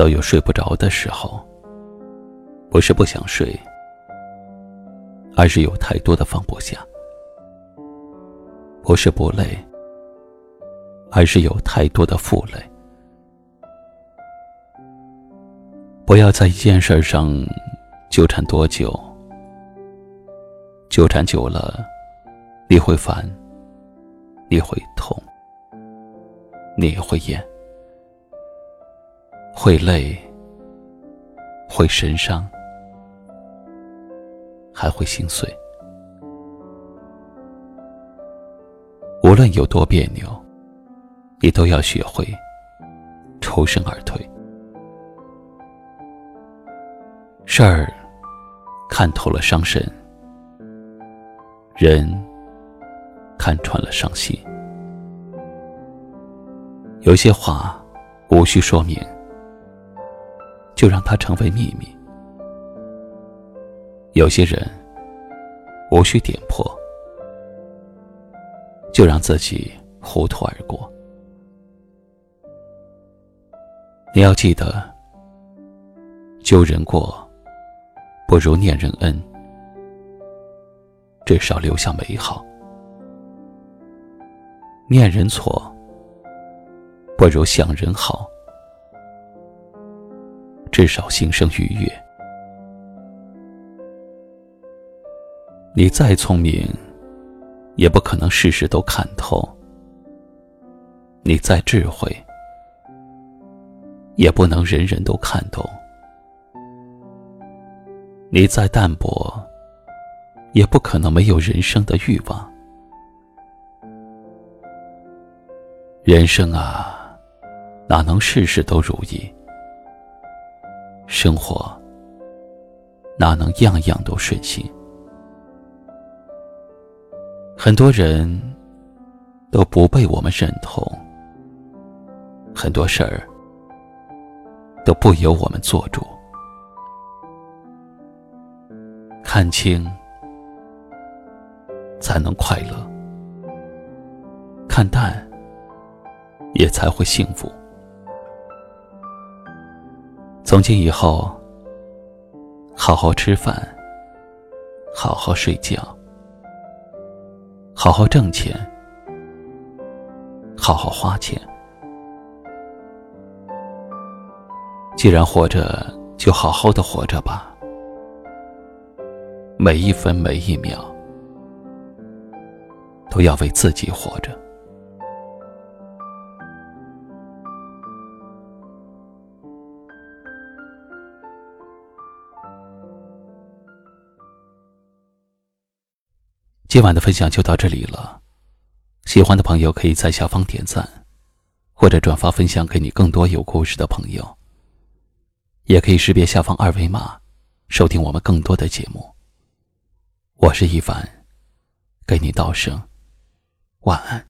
都有睡不着的时候，不是不想睡，而是有太多的放不下；不是不累，而是有太多的负累。不要在一件事上纠缠多久，纠缠久了，你会烦，你会痛，你会厌。会累，会神伤，还会心碎。无论有多别扭，你都要学会抽身而退。事儿看透了伤神，人看穿了伤心。有些话无需说明。就让它成为秘密。有些人无需点破，就让自己糊涂而过。你要记得，旧人过不如念人恩，至少留下美好；念人错不如想人好。至少心生愉悦。你再聪明，也不可能事事都看透；你再智慧，也不能人人都看懂；你再淡泊，也不可能没有人生的欲望。人生啊，哪能事事都如意？生活哪能样样都顺心？很多人都不被我们认同，很多事儿都不由我们做主。看清才能快乐，看淡也才会幸福。从今以后，好好吃饭，好好睡觉，好好挣钱，好好花钱。既然活着，就好好的活着吧，每一分每一秒都要为自己活着。今晚的分享就到这里了，喜欢的朋友可以在下方点赞，或者转发分享给你更多有故事的朋友。也可以识别下方二维码，收听我们更多的节目。我是一凡，给你道声晚安。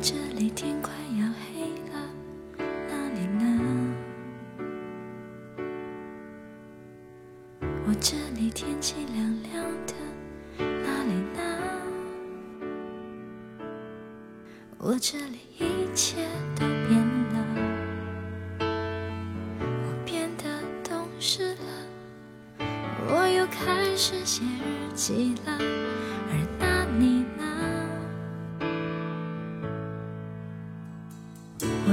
这里天快要黑了，哪里呢？我这里天气凉凉的，哪里呢？我这里一切都变了，变得懂事了，我又开始写日记了，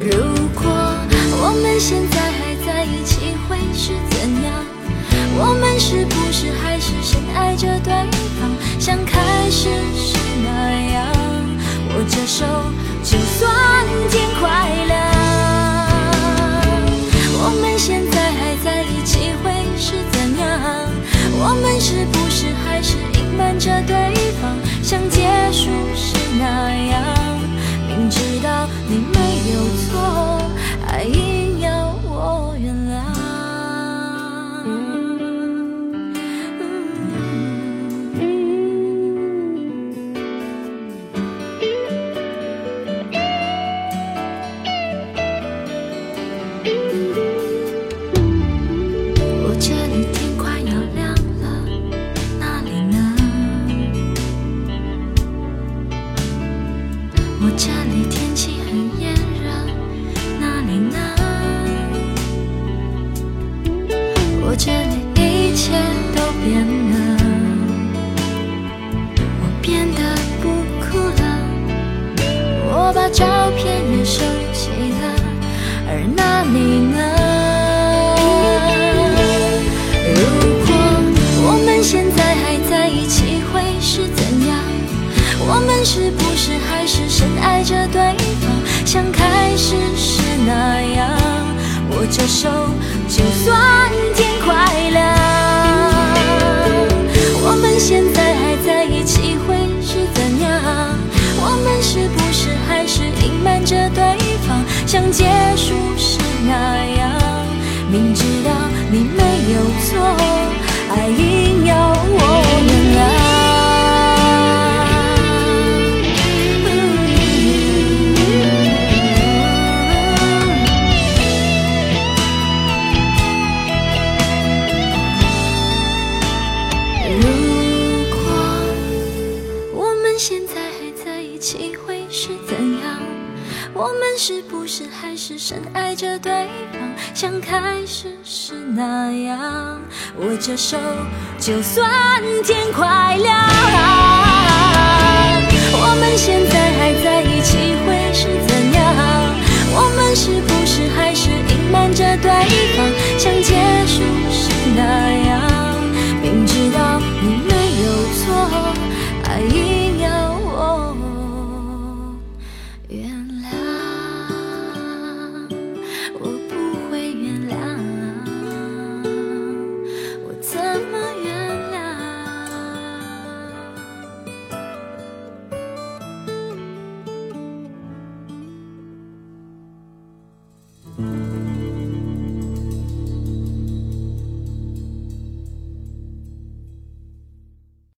如果我们现在还在一起会是怎样？我们是不是还是深爱着对方？像开始时那样，握着手，就算天空。我把照片也收起了而那你深爱着对方像开始时那样。握着手就算天快亮。